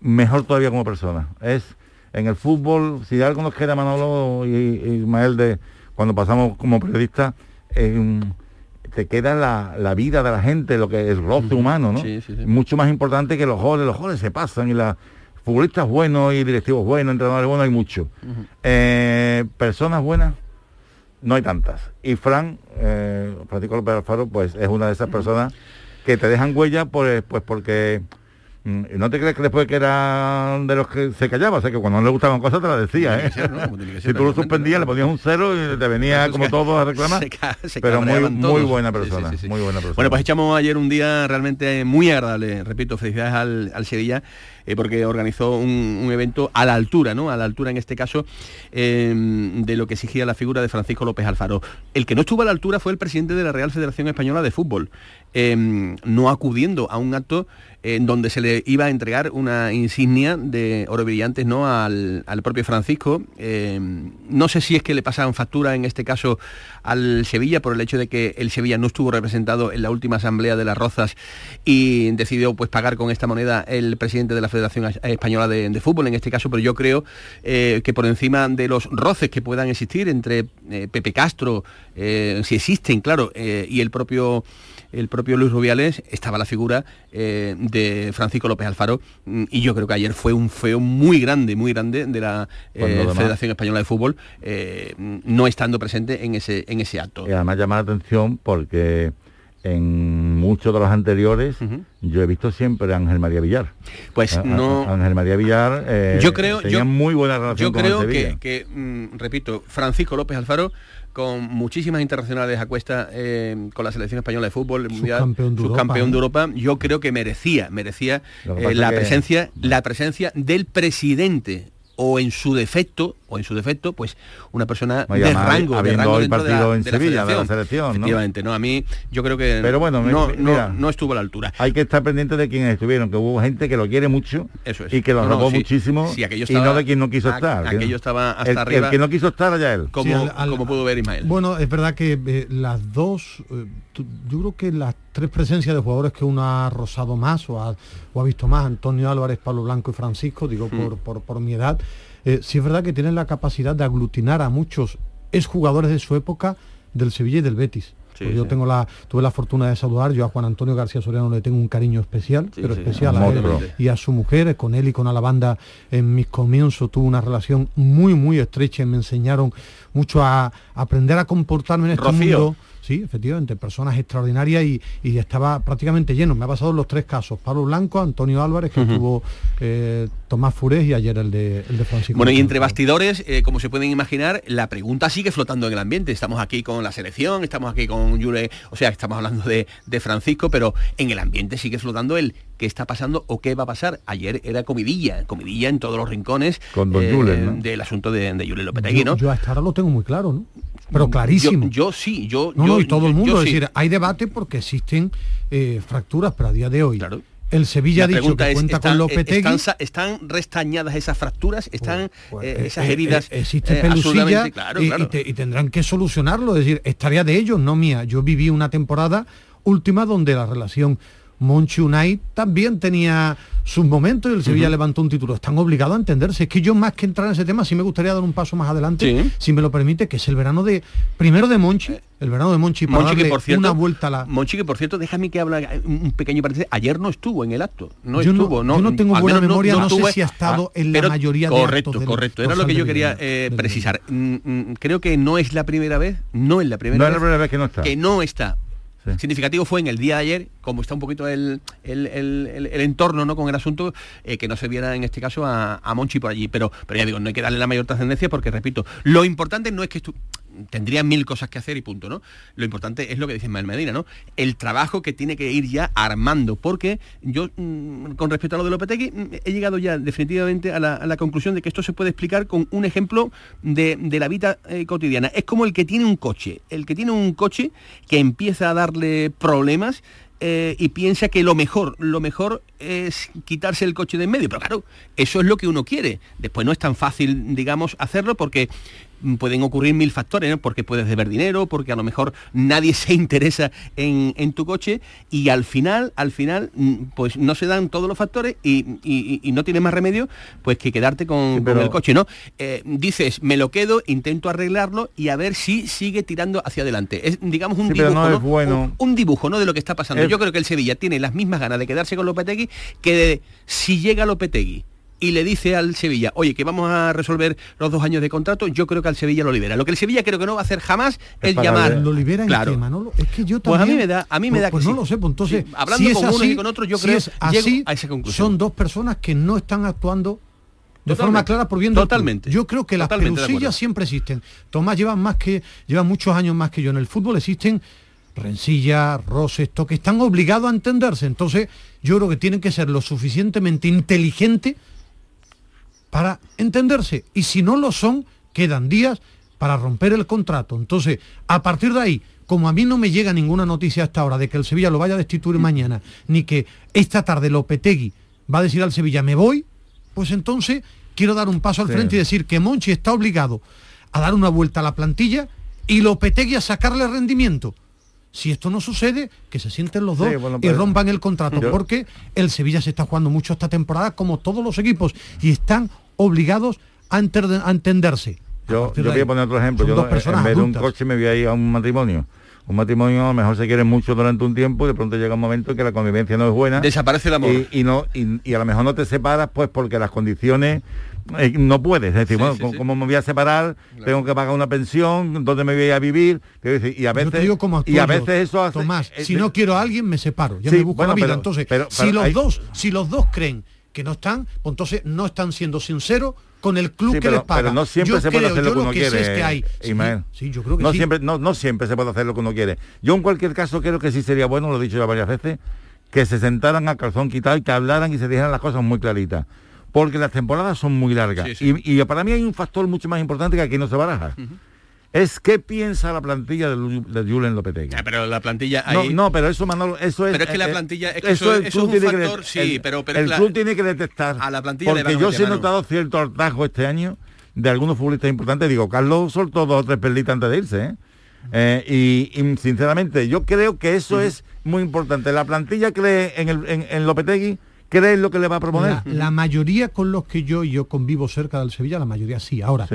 mejor todavía como persona. Es en el fútbol, si algo nos queda Manolo y, Ismael de cuando pasamos como periodista, te queda la, vida de la gente, lo que es el roce humano, ¿no? Mucho más importante que los goles. Los goles se pasan y los futbolistas buenos y directivos buenos, entrenadores buenos, hay mucho. Eh, personas buenas, no hay tantas. Y Fran, eh, Francisco López Alfaro, pues es una de esas personas que te dejan huella pues, pues porque no te crees que después que era de los que se callaba, o sea que cuando no le gustaban cosas te las decía, ¿eh? si tú lo suspendías, le ponías un cero y te venía como todo a reclamar. pero muy, muy buena persona, muy buena persona. Bueno, pues echamos ayer un día realmente muy agradable, repito, felicidades al, al Sevilla eh, porque organizó un, evento a la altura, ¿no? A la altura en este caso em, de lo que exigía la figura de Francisco López Alfaro. El que no estuvo a la altura fue el presidente de la Real Federación Española de Fútbol, em, no acudiendo a un acto en donde se le iba a entregar una insignia de oro brillantes ¿no? al, propio Francisco. Em, no sé si es que le pasaban factura en este caso al Sevilla por el hecho de que el Sevilla no estuvo representado en la última asamblea de las Rozas y decidió pues pagar con esta moneda el presidente de la Federación Española de, Fútbol en este caso, pero yo creo eh, que por encima de los roces que puedan existir entre eh, Pepe Castro, eh, si existen, claro, y el propio el propio Luis Rubiales, estaba la figura eh, de Francisco López Alfaro mm, y yo creo que ayer fue un feo muy grande, muy grande de la eh, Federación Española de Fútbol, eh, no estando presente en ese, en ese acto. Y además llama la atención porque en muchos de los anteriores yo he visto siempre a Ángel María Villar. Pues no. Ángel María Villar yo creo, tenía muy buena relación yo creo que, que mm, repito, Francisco López Alfaro con muchísimas internacionales a cuesta eh, con la selección española de fútbol mundial, subcampeón de, Europa, yo creo que merecía, merecía eh, la presencia, la presencia del presidente o en su defecto o en su defecto pues una persona de rango de rango dentro partido en Sevilla de la selección. efectivamente no a mí yo creo que pero bueno no, estuvo a la altura. hay que estar pendiente de quienes estuvieron que hubo gente que lo quiere mucho y que lo robó muchísimo y no de quien no quiso estar aquello estaba hasta el, arriba. el que no quiso estar allá él. Como, como pudo ver Ismael. Bueno es verdad que eh, las dos eh, yo creo que las tres presencias de jugadores que uno ha rozado más o ha, visto más Antonio Álvarez Pablo Blanco y Francisco digo hmm. por, por mi edad eh, sí es verdad que tienen la capacidad de aglutinar a muchos exjugadores de su época del Sevilla y del Betis. Pues yo tengo la, tuve la fortuna de saludar, yo a Juan Antonio García Soriano le tengo un cariño especial, pero especial a él y a su mujer, con él y con banda en mis comienzos tuve una relación muy, muy estrecha y me enseñaron mucho a, aprender a comportarme en este mundo Sí, efectivamente, personas extraordinarias y, estaba prácticamente lleno. Me ha pasado los tres casos, Pablo Blanco, Antonio Álvarez, que tuvo eh, Tomás Furés y ayer el de, el de Francisco. Bueno, y entre bastidores, eh, como se pueden imaginar, la pregunta sigue flotando en el ambiente. Estamos aquí con la selección, estamos aquí con Yure, o sea, estamos hablando de, Francisco, pero en el ambiente sigue flotando el qué está pasando o qué va a pasar. Ayer era comidilla, comidilla en todos los rincones con eh, del asunto de, de Yule Lopetegui, ¿no? Yo hasta ahora lo tengo muy claro, ¿no? pero clarísimo. Yo, sí, yo... No, y todo el mundo, es decir, hay debate porque existen eh, fracturas, pero a día de hoy, El Sevilla ha dicho que cuenta con Lopetegui. Están, están, restañadas esas fracturas, están pues, eh, pues, esas eh, heridas. existe pelusilla y, tendrán que solucionarlo. Es decir, estaría de ellos, no mía. Yo viví una temporada última donde la relación Monchi Unai también tenía sus momentos y el Sevilla levantó un título. Están obligados a entenderse. Es que yo más que entrar en ese tema, sí me gustaría dar un paso más adelante, si me lo permite, que es el verano de primero de Monchi, el verano de Monchi, para Monchi, que por cierto, una vuelta a la. Monchi que por cierto, déjame que habla un pequeño paréntesis. Ayer no estuvo en el acto. No estuvo. No, yo no tengo buena memoria, no, sé si ha estado ah, en la mayoría de Correcto, correcto. Era lo que yo quería eh, precisar. Mm, mm, creo que no es la primera vez, no es la primera, vez, la primera vez que no está. Que no está Significativo fue en el día de ayer, como está un poquito el, entorno ¿no? con el asunto, eh, que no se viera en este caso a, Monchi por allí. Pero, pero ya digo, no hay que darle la mayor trascendencia porque, repito, lo importante no es que tendría mil cosas que hacer y punto, ¿no? Lo importante es lo que dice Manuel Medina, ¿no? El trabajo que tiene que ir ya armando, porque yo, mm, con respecto a lo de Lopetegui, mm, he llegado ya definitivamente a la, conclusión de que esto se puede explicar con un ejemplo de, la vida eh, cotidiana. Es como el que tiene un coche, el que tiene un coche que empieza a darle problemas eh, y piensa que lo mejor, lo mejor es quitarse el coche de en medio. Pero claro, eso es lo que uno quiere. Después no es tan fácil, digamos, hacerlo porque pueden ocurrir mil factores, porque puedes deber dinero, porque a lo mejor nadie se interesa en, tu coche y al final, al final, mm, pues no se dan todos los factores y, no tienes más remedio pues que quedarte con, el coche, ¿no? Eh, dices, me lo quedo, intento arreglarlo y a ver si sigue tirando hacia adelante. Es, digamos, un dibujo, bueno. un, dibujo, ¿no? De lo que está pasando. Yo creo que el Sevilla tiene las mismas ganas de quedarse con Lopetegui que de, si llega Lopetegui y le dice al Sevilla, oye, que vamos a resolver los dos años de contrato, yo creo que al Sevilla lo libera. Lo que el Sevilla creo que no va a hacer jamás es, llamar. Lo libera claro. ¿no? Es que yo también. Pues a mí me da, a mí me da pues, pues no lo sé, pues entonces. hablando con uno y con otro, yo creo es así, a esa conclusión. Son dos personas que no están actuando de forma clara por bien Totalmente. Yo creo que las pelusillas siempre existen. Tomás lleva más que lleva muchos años más que yo en el fútbol existen rencillas, roces, que están obligados a entenderse. Entonces, yo creo que tienen que ser lo suficientemente inteligentes para entenderse. Y si no lo son, quedan días para romper el contrato. Entonces, a partir de ahí, como a mí no me llega ninguna noticia hasta ahora de que el Sevilla lo vaya a destituir mañana, ni que esta tarde Lopetegui va a decir al Sevilla, me voy, pues entonces quiero dar un paso al frente y decir que Monchi está obligado a dar una vuelta a la plantilla y Lopetegui a sacarle rendimiento. Si esto no sucede, que se sienten los dos y pues, rompan el contrato, porque el Sevilla se está jugando mucho esta temporada, como todos los equipos, y están obligados a, entenderse. Yo, voy a poner otro ejemplo. Yo en vez de un coche me voy a ir a un matrimonio. Un matrimonio a lo mejor se quiere mucho durante un tiempo y de pronto llega un momento en que la convivencia no es buena. Desaparece el amor. Y, no, y, a lo mejor no te separas pues porque las condiciones eh, no puedes. Es decir, bueno, como me voy a separar? Tengo que pagar una pensión, ¿dónde me voy a vivir? Y a veces, y a veces eso hace, Tomás, si no quiero a alguien, me separo. Ya me busco la vida. entonces, si, los dos, si los dos creen que no están, pues entonces no están siendo sinceros con el club que les paga. Pero no siempre se puede hacer lo que uno quiere. hay. Sí, yo creo que no Siempre, no, no siempre se puede hacer lo que uno quiere. Yo en cualquier caso creo que sí sería bueno, lo he dicho ya varias veces, que se sentaran a calzón quitado y que hablaran y se dijeran las cosas muy claritas. Porque las temporadas son muy largas. Y, para mí hay un factor mucho más importante que aquí no se baraja es qué piensa la plantilla de, de Julen Lopetegui. pero la plantilla No, pero eso Manolo, eso es Pero es que la eh, plantilla es que eso, es un factor, sí, pero, el club tiene que detectar a la plantilla porque yo sí he notado cierto hartazgo este año de algunos futbolistas importantes, digo, Carlos soltó dos o tres perlitas antes de irse, ¿eh? Eh, y, sinceramente yo creo que eso es muy importante. La plantilla cree en, el, en, Lopetegui, cree en lo que le va a proponer. La, mayoría con los que yo, yo convivo cerca del Sevilla, la mayoría sí. Ahora,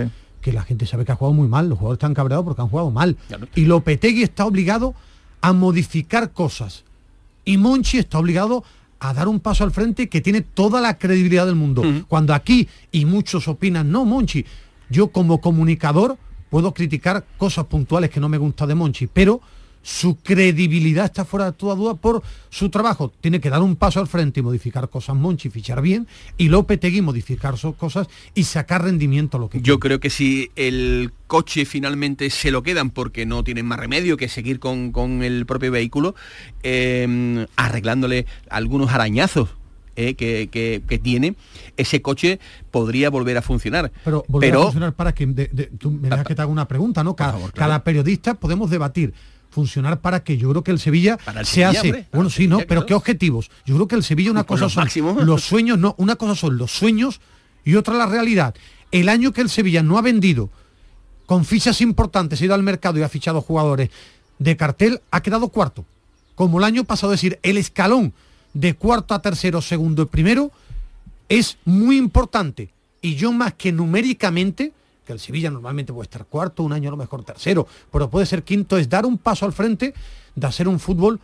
que la gente sabe que ha jugado muy mal, los jugadores están cabreados porque han jugado mal. Y Lopetegui está obligado a modificar cosas. Y Monchi está obligado a dar un paso al frente que tiene toda la credibilidad del mundo. Cuando aquí, y muchos opinan, no, Monchi, yo como comunicador puedo criticar cosas puntuales que no me gusta de Monchi, pero su credibilidad está fuera de toda duda por su trabajo. Tiene que dar un paso al frente y modificar cosas Monchi, fichar bien, y Lopetegui modificar sus cosas y sacar rendimiento a lo que Yo creo que si el coche finalmente se lo quedan porque no tienen más remedio que seguir con, el propio vehículo, em, arreglándole algunos arañazos eh, que, tiene, ese coche podría volver a funcionar. Pero volver a funcionar para que tú me dejas que te haga una pregunta, ¿no? Cada, cada periodista podemos debatir funcionar para que yo creo que el Sevilla se hace. bueno sí no pero qué objetivos. Yo creo que el Sevilla una cosa son los sueños no una cosa son los sueños y otra la realidad. El año que el Sevilla no ha vendido con fichas importantes ha ido al mercado y ha fichado jugadores de cartel ha quedado cuarto. Como el año pasado es decir el escalón de cuarto a tercero segundo y primero es muy importante. Y yo más que numéricamente que el Sevilla normalmente puede estar cuarto, un año a lo mejor tercero, pero puede ser quinto, es dar un paso al frente de hacer un fútbol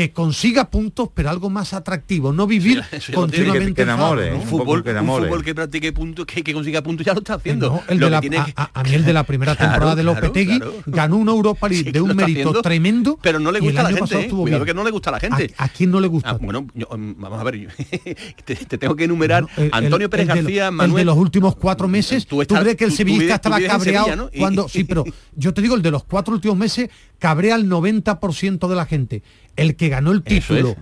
que consiga puntos, pero algo más atractivo, no vivir continuamente que, enamore, un, fútbol, que un fútbol que practique puntos, que, consiga puntos, ya lo está haciendo. el de la, a, mí el de la primera temporada de Lopetegui ganó una Europa League de un mérito tremendo, pero no le gusta a la gente. ¿eh? Cuidado que no le gusta a la gente. ¿A, quién no le gusta? Ah, bueno, mm, vamos a ver, te, tengo que enumerar Antonio Pérez García, Manuel. El de los últimos cuatro meses, ¿tú, crees que el sevillista estaba cabreado cuando sí, pero yo te digo el de los cuatro últimos meses cabrea al 90% de la gente. El que ganó el título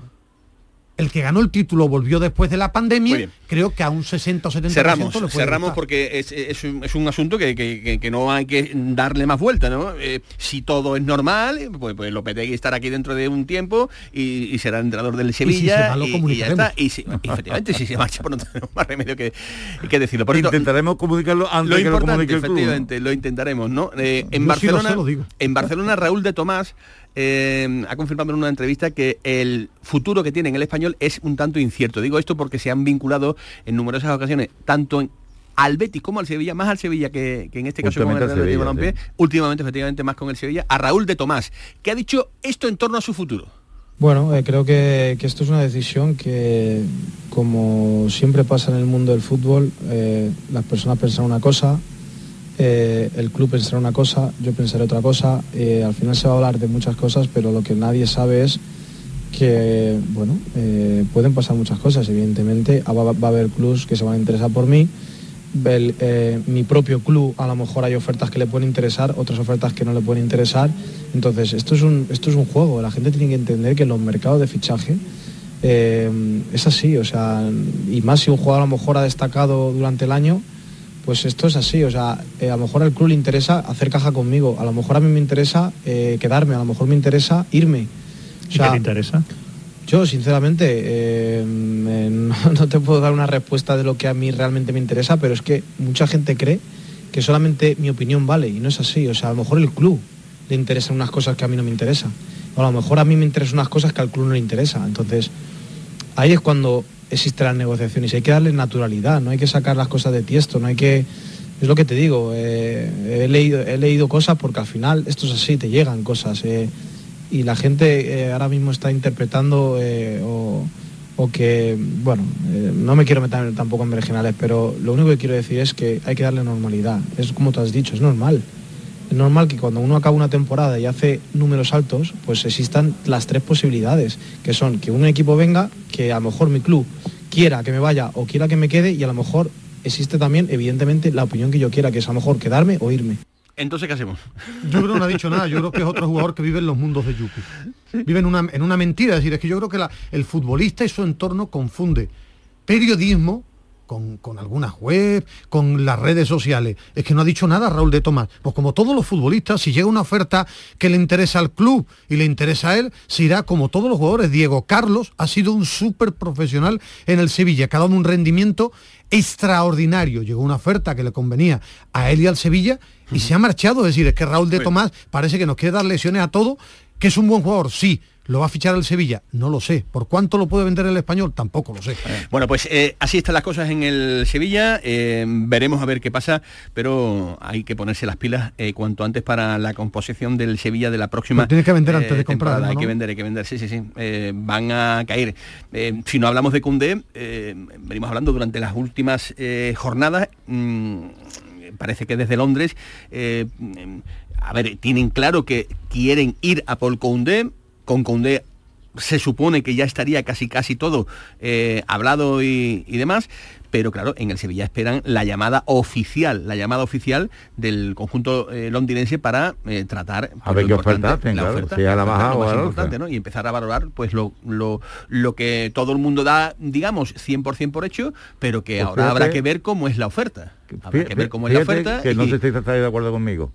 el que ganó el título volvió después de la pandemia, creo que a un 60 o 70% cerramos, cerramos porque es, un, asunto que, no hay que darle más vuelta, ¿no? Eh, si todo es normal, pues, pues Lopetegui estará aquí dentro de un tiempo y, será entrenador del Sevilla y, ya está. Y si, efectivamente, si se marcha, pues no tenemos más remedio que, decirlo. Por intentaremos comunicarlo antes lo que lo Efectivamente, lo intentaremos, ¿no? Eh, en, Barcelona, en Barcelona, Raúl de Tomás eh, ha confirmado en una entrevista que el futuro que tiene en el español es un tanto incierto. Digo esto porque se han vinculado en numerosas ocasiones, tanto en al Betis como al Sevilla, más al Sevilla que, en este caso con el Real últimamente efectivamente más con el Sevilla, a Raúl de Tomás, que ha dicho esto en torno a su futuro. Bueno, eh, creo que, esto es una decisión que, como siempre pasa en el mundo del fútbol, eh, las personas piensan una cosa, eh, el club pensará una cosa, yo pensaré otra cosa, eh, al final se va a hablar de muchas cosas, pero lo que nadie sabe es que, bueno, eh, pueden pasar muchas cosas, evidentemente, ah, va, a haber clubs que se van a interesar por mí, mi propio club a lo mejor hay ofertas que le pueden interesar, otras ofertas que no le pueden interesar, entonces esto es un, esto es un juego, la gente tiene que entender que los mercados de fichaje es así, o sea, y más si un jugador a lo mejor ha destacado durante el año, pues esto es así, o sea, eh, a lo mejor al club le interesa hacer caja conmigo, a lo mejor a mí me interesa eh, quedarme, a lo mejor me interesa irme. ¿Y qué te interesa? Yo, sinceramente, eh, no, te puedo dar una respuesta de lo que a mí realmente me interesa, pero es que mucha gente cree que solamente mi opinión vale y no es así. O sea, a lo mejor el club le interesan unas cosas que a mí no me interesan. O a lo mejor a mí me interesan unas cosas que al club no le interesa. Entonces, ahí es cuando existe las negociaciones. Hay que darle naturalidad, no hay que sacar las cosas de tiesto, no hay que... Es lo que te digo, eh, he, leído, he leído cosas porque al final esto es así, te llegan cosas. Eh, y la gente eh, ahora mismo está interpretando o, que, bueno, no me quiero meter tampoco en verginales, pero lo único que quiero decir es que hay que darle normalidad. Es como tú has dicho, es normal. Es normal que cuando uno acaba una temporada y hace números altos, pues existan las tres posibilidades, que son que un equipo venga, que a lo mejor mi club quiera que me vaya o quiera que me quede y a lo mejor existe también, evidentemente, la opinión que yo quiera, que es a lo mejor quedarme o irme. Entonces, ¿qué hacemos? Yo creo que no ha dicho nada, yo creo que es otro jugador que vive en los mundos de Yupi. Vive en una, en una mentira, es decir, es que yo creo que el futbolista y su entorno confunde periodismo con, algunas webs, con las redes sociales. Es que no ha dicho nada Raúl de Tomás. Pues como todos los futbolistas, si llega una oferta que le interesa al club y le interesa a él, se irá como todos los jugadores. Diego Carlos ha sido un súper profesional en el Sevilla, que ha dado un rendimiento extraordinario. Llegó una oferta que le convenía a él y al Sevilla y se ha marchado. Es decir, es que Raúl de Tomás parece que nos quiere dar lesiones a todo, que es un buen jugador, sí, ¿Lo va a fichar el Sevilla? No lo sé. ¿Por cuánto lo puede vender el español? Tampoco lo sé. Bueno, pues eh, así están las cosas en el Sevilla. Eh, veremos a ver qué pasa, pero hay que ponerse las pilas eh, cuanto antes para la composición del Sevilla de la próxima. Tienes que vender antes de comprar. Hay que vender, hay que vender, sí, sí, sí. van a caer. si no hablamos de Cundé, venimos hablando durante las últimas jornadas. Mm, parece que desde Londres a ver, tienen claro que quieren ir a Paul Koundé, con Condé se supone que ya estaría casi casi todo eh, hablado y, demás, pero claro, en el Sevilla esperan la llamada oficial, la llamada oficial del conjunto eh, londinense para eh, tratar a ver qué oferta la oferta, si la más importante, ¿no? Y empezar a valorar pues lo, lo, lo, que todo el mundo da, digamos, 100% por hecho, pero que pues ahora habrá que ver cómo es la oferta. Habrá que ver cómo es la oferta. Que no se esté de acuerdo conmigo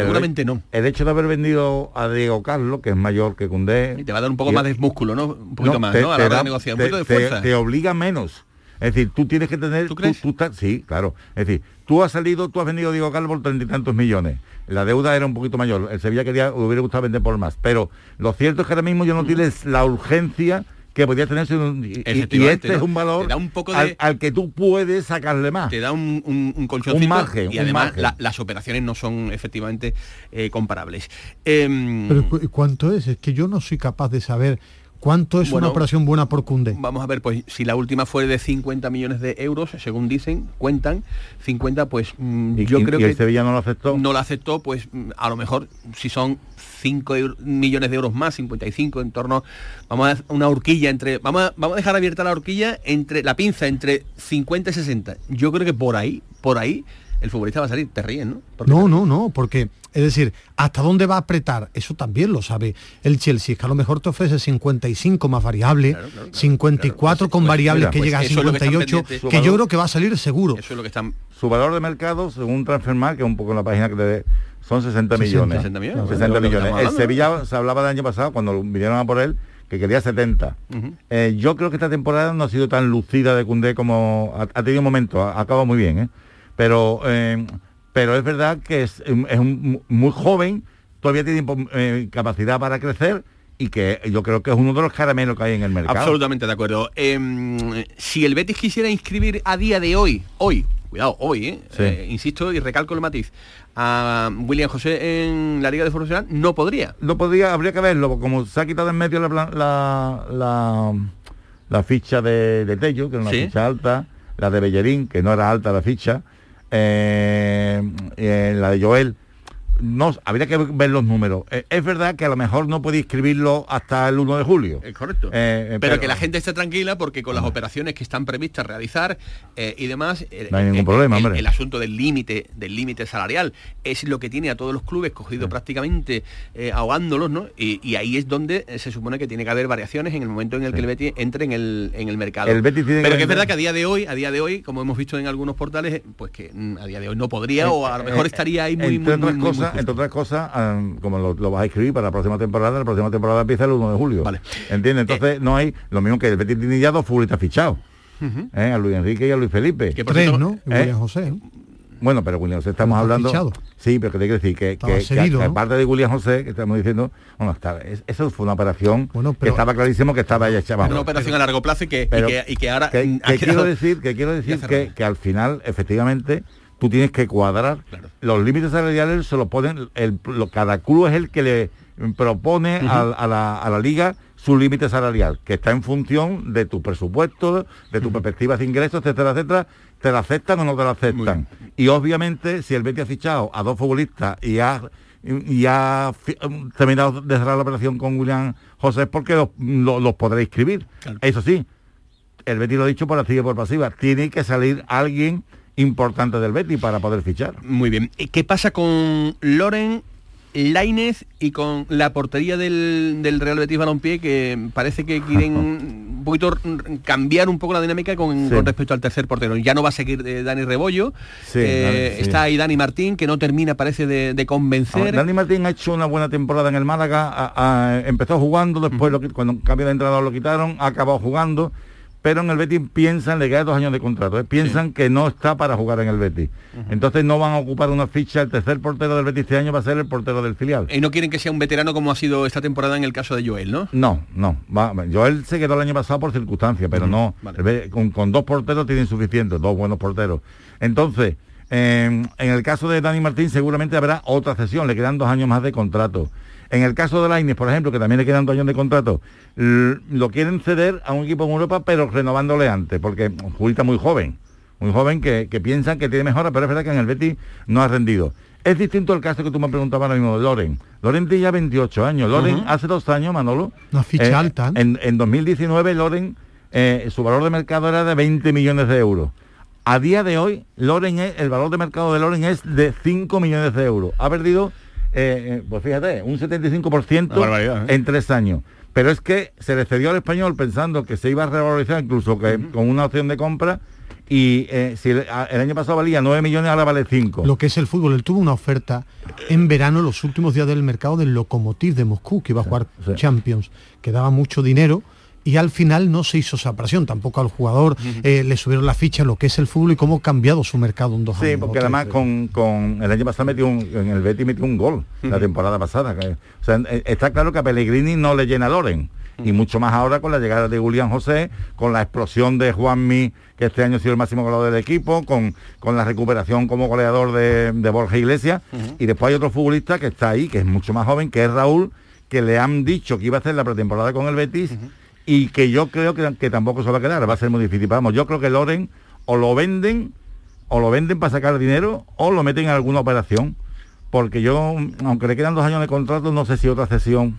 Seguramente no. El hecho de haber vendido a Diego Carlos, que es mayor que Cundé... Y te va a dar un poco más de músculo, ¿no? Un poquito más, ¿no? A la hora de negociar, un poquito de fuerza. Te, obliga menos. Es decir, tú tienes que tener... ¿Tú crees? sí, claro. Es decir, tú has salido, tú has vendido a Diego Carlos por treinta y tantos millones. La deuda era un poquito mayor. El Sevilla quería, hubiera gustado vender por más. Pero lo cierto es que ahora mismo yo no tienes la urgencia que podría tenerse y, y, este es un valor un poco de, al, que tú puedes sacarle más. Te da un, un, un colchoncito margen, y además las operaciones no son efectivamente eh, comparables. Em, Pero ¿cuánto es? Es que yo no soy capaz de saber ¿Cuánto es una operación buena por Cunde? Vamos a ver, pues si la última fue de 50 millones de euros, según dicen, cuentan, 50, pues mm, yo creo que... el Sevilla no lo aceptó? No lo aceptó, pues mm, a lo mejor si son 5 millones de euros más, 55 en torno, vamos a una horquilla entre, vamos vamos a dejar abierta la horquilla entre, la pinza entre 50 y 60. Yo creo que por ahí, por ahí, el futbolista va a salir, te ríen, ¿no? no, no, no, porque es decir, ¿hasta dónde va a apretar? Eso también lo sabe el Chelsea, que a lo mejor te ofrece 55 más variable, 54 con variables que llega a 58, que, yo creo que va a salir seguro. Eso es lo que están... Su valor de mercado, según Transfermarkt, que es un poco la página que te son 60 millones. 60 millones. 60 millones. El Sevilla se hablaba del año pasado, cuando vinieron a por él, que quería 70. Eh, yo creo que esta temporada no ha sido tan lucida de Cundé como ha, tenido un momento, ha, acabado muy bien, ¿eh? Pero eh, pero es verdad que es, un, muy joven, todavía tiene eh, capacidad para crecer y que yo creo que es uno de los caramelos que hay en el mercado. Absolutamente de acuerdo. Em, si el Betis quisiera inscribir a día de hoy, hoy, cuidado, hoy, eh, eh, insisto y recalco el matiz, a William José en la Liga de Formación, no podría. No podría, habría que verlo, como se ha quitado en medio la, la, ficha de, de, Tello, que era una ficha alta, la de Bellerín, que no era alta la ficha, eh, en la de Joel, no, habría que ver los números. Eh, es verdad que a lo mejor no puede inscribirlo hasta el 1 de julio. Es correcto. Eh, pero, que la gente esté tranquila porque con las operaciones que están previstas realizar y demás, no hay ningún problema, el, el, asunto del límite del límite salarial es lo que tiene a todos los clubes cogido prácticamente ahogándolos, ¿no? Y, ahí es donde se supone que tiene que haber variaciones en el momento en el que el Betis entre en el, en el mercado. El Betis tiene pero que, es verdad que a día de hoy, a día de hoy, como hemos visto en algunos portales, pues que mm, a día de hoy no podría o a lo mejor estaría ahí muy, muy, muy, muy entre otras cosas, como lo, vas a escribir para la próxima temporada, la próxima temporada empieza el 1 de julio. Vale. ¿Entiendes? Entonces no hay lo mismo que el Betis tiene ya dos futbolistas fichados. ¿eh? A Luis Enrique y a Luis Felipe. Que Tres, ¿no? ¿Eh? José. Bueno, pero William José estamos hablando. Sí, pero que te quiero decir que, que, aparte de William José, que estamos diciendo, bueno, está, eso fue una operación que estaba clarísimo que estaba ya hecha. Una operación a largo plazo y que, y que, ahora. Que, quiero decir, que quiero decir que, al final, efectivamente, tú tienes que cuadrar. Los límites salariales se los ponen, el, cada club es el que le propone a, la, liga su límite salarial, que está en función de tu presupuesto, de tu perspectiva de ingresos, etcétera, etcétera, te la aceptan o no te la aceptan. Y obviamente, si el Betis ha fichado a dos futbolistas y ha, y ha terminado de cerrar la operación con William José, es porque los, los, podrá inscribir. Eso sí, el Betis lo ha dicho por activa y por pasiva, tiene que salir alguien importante del Betis para poder fichar. Muy bien. ¿Qué pasa con Loren, Lainez y con la portería del, Real Betis Balompié que parece que quieren un poquito cambiar un poco la dinámica con, respecto al tercer portero. Ya no va a seguir eh, Dani Rebollo, eh, está ahí Dani Martín que no termina parece de, convencer. Dani Martín ha hecho una buena temporada en el Málaga, empezó jugando, después lo, cuando cambio de entrenador lo quitaron, ha acabado jugando pero en el Betis piensan, le quedan dos años de contrato, ¿eh? piensan que no está para jugar en el Betis. Entonces no van a ocupar una ficha, el tercer portero del Betis este año va a ser el portero del filial. Y no quieren que sea un veterano como ha sido esta temporada en el caso de Joel, ¿no? No, no. Joel se quedó el año pasado por circunstancias, pero no. Con, dos porteros tienen suficientes, dos buenos porteros. Entonces, em, en el caso de Dani Martín seguramente habrá otra cesión, le quedan dos años más de contrato. En el caso de Lainez, por ejemplo, que también le quedan dos años de contrato, lo quieren ceder a un equipo en Europa, pero renovándole antes, porque un muy joven, muy joven que, piensan que tiene mejora, pero es verdad que en el Betis no ha rendido. Es distinto el caso que tú me preguntabas ahora mismo de Loren. Loren tiene ya 28 años. Loren hace dos años, Manolo. Una ficha eh, alta. En, en, 2019 Loren, eh, su valor de mercado era de 20 millones de euros. A día de hoy, Loren el valor de mercado de Loren es de 5 millones de euros. Ha perdido eh, eh, pues fíjate, un 75% en tres años. Pero es que se le cedió al español pensando que se iba a revalorizar incluso que con una opción de compra y eh, si el, año pasado valía 9 millones, ahora vale 5. Lo que es el fútbol, él tuvo una oferta en verano, los últimos días del mercado del Lokomotiv de Moscú, que iba a jugar Champions, que daba mucho dinero y al final no se hizo esa operación, tampoco al jugador eh, le subieron la ficha lo que es el fútbol y cómo ha cambiado su mercado en dos años. Sí, porque además con, el año pasado metió un, en el Betty metió un gol la temporada pasada. o sea, eh, está claro que a Pellegrini no le llena Loren. Y mucho más ahora con la llegada de Julián José, con la explosión de Juanmi, que este año ha sido el máximo goleador del equipo, con, con la recuperación como goleador de, Borja Iglesias. Y después hay otro futbolista que está ahí, que es mucho más joven, que es Raúl, que le han dicho que iba a hacer la pretemporada con el Betis y que yo creo que, tampoco se va a quedar, va a ser muy difícil. Vamos, yo creo que Loren o lo venden, o lo venden para sacar dinero, o lo meten en alguna operación, porque yo, aunque le quedan dos años de contrato, no sé si otra cesión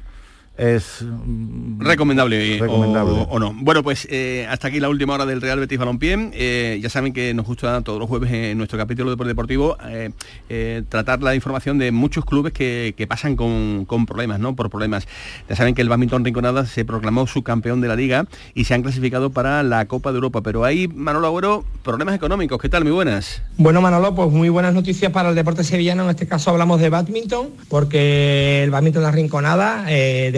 es mm, recomendable, O, no. Bueno, pues eh, hasta aquí la última hora del Real Betis Balompié. Eh, ya saben que nos gusta todos los jueves en nuestro capítulo de Deportivo eh, tratar la información de muchos clubes que, pasan con, problemas, ¿no? Por problemas. Ya saben que el Badminton Rinconada se proclamó su campeón de la liga y se han clasificado para la Copa de Europa. Pero hay, Manolo Agüero, problemas económicos. ¿Qué tal? Muy buenas. Bueno, Manolo, pues muy buenas noticias para el deporte sevillano. En este caso hablamos de badminton, porque el badminton La Rinconada,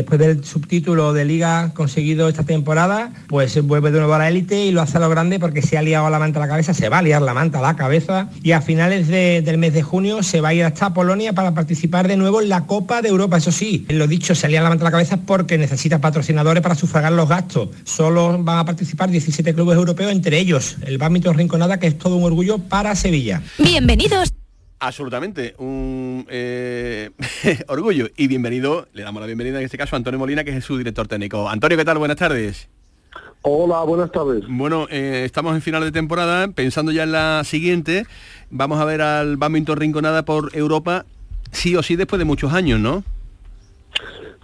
después del subtítulo de liga conseguido esta temporada, pues vuelve de nuevo a la élite y lo hace a lo grande porque se ha liado la manta a la cabeza, se va a liar la manta a la cabeza y a finales del mes de junio se va a ir hasta Polonia para participar de nuevo en la Copa de Europa. Eso sí, lo dicho, se lía la manta a la cabeza porque necesita patrocinadores para sufragar los gastos. Solo van a participar 17 clubes europeos, entre ellos el Bámito Rinconada, que es todo un orgullo para Sevilla. Bienvenidos Absolutamente, un eh, orgullo y bienvenido, le damos la bienvenida en este caso a Antonio Molina, que es su director técnico. Antonio, ¿qué tal? Buenas tardes. Hola, buenas tardes. Bueno, eh, estamos en final de temporada, pensando ya en la siguiente, vamos a ver al badminton Rinconada por Europa, sí o sí después de muchos años, ¿no?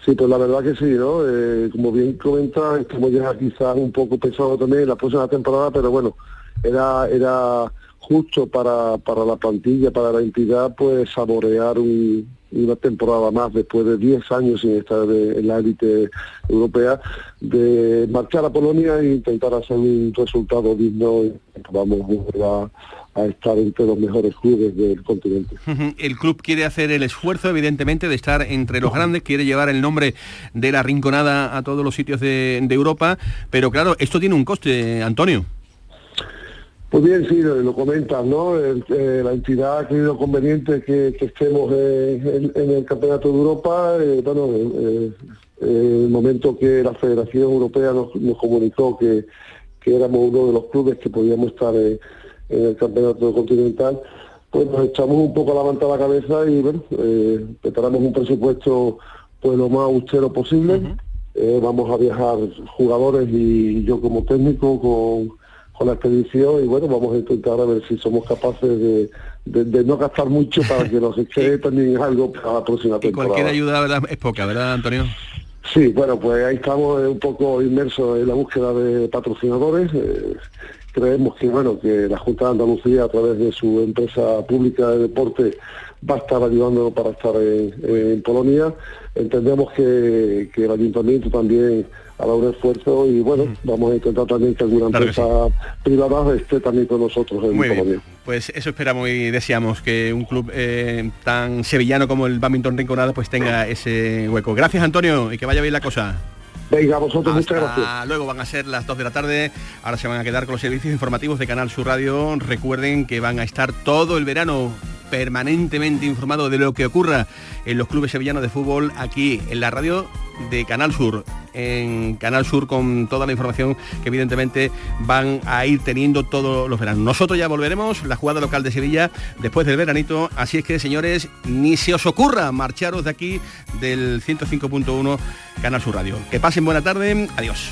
Sí, pues la verdad que sí, ¿no? Eh, como bien comenta, estamos ya quizás un poco pensados también en la próxima temporada, pero bueno, era, era justo para, para la plantilla, para la entidad, pues saborear una temporada más después de 10 años sin estar en la élite europea, de marchar a Polonia e intentar hacer un resultado digno y vamos a, a estar entre los mejores clubes del continente. El club quiere hacer el esfuerzo, evidentemente, de estar entre los grandes, quiere llevar el nombre de la Rinconada a todos los sitios de, de Europa, pero claro, esto tiene un coste, Antonio. Pues bien, sí, lo, comentas, ¿no? Eh, la entidad ha creído conveniente que, estemos en, el Campeonato de Europa. Eh, bueno, eh, el momento que la Federación Europea nos, comunicó que, éramos uno de los clubes que podíamos estar en, el Campeonato Continental, pues nos echamos un poco la manta a la cabeza y bueno, preparamos un presupuesto pues lo más austero posible. vamos a viajar jugadores y yo como técnico con con la expedición y bueno, vamos a intentar a ver si somos capaces de, de, no gastar mucho para que nos quede también algo para la próxima temporada. Y cualquier ayuda ¿verdad? es poca, ¿verdad, Antonio? Sí, bueno, pues ahí estamos un poco inmersos en la búsqueda de patrocinadores. Eh, creemos que bueno que la Junta de Andalucía a través de su empresa pública de deporte va a estar ayudándonos para estar en, Polonia. Entendemos que, que el ayuntamiento también hará un esfuerzo y bueno, vamos a intentar también que alguna empresa privada esté también con nosotros en Muy Pues eso esperamos y deseamos que un club eh, tan sevillano como el Badminton Rinconada pues tenga ese hueco. Gracias Antonio y que vaya bien la cosa. Venga, vosotros muchas gracias. Luego van a ser las 2 de la tarde, ahora se van a quedar con los servicios informativos de Canal Sur Radio. Recuerden que van a estar todo el verano permanentemente informado de lo que ocurra en los clubes sevillanos de fútbol aquí en la radio de Canal Sur, en Canal Sur con toda la información que evidentemente van a ir teniendo todos los veranos. Nosotros ya volveremos, la jugada local de Sevilla después del veranito, así es que señores, ni se os ocurra marcharos de aquí del 105.1 Canal Sur Radio. Que pasen buena tarde, adiós.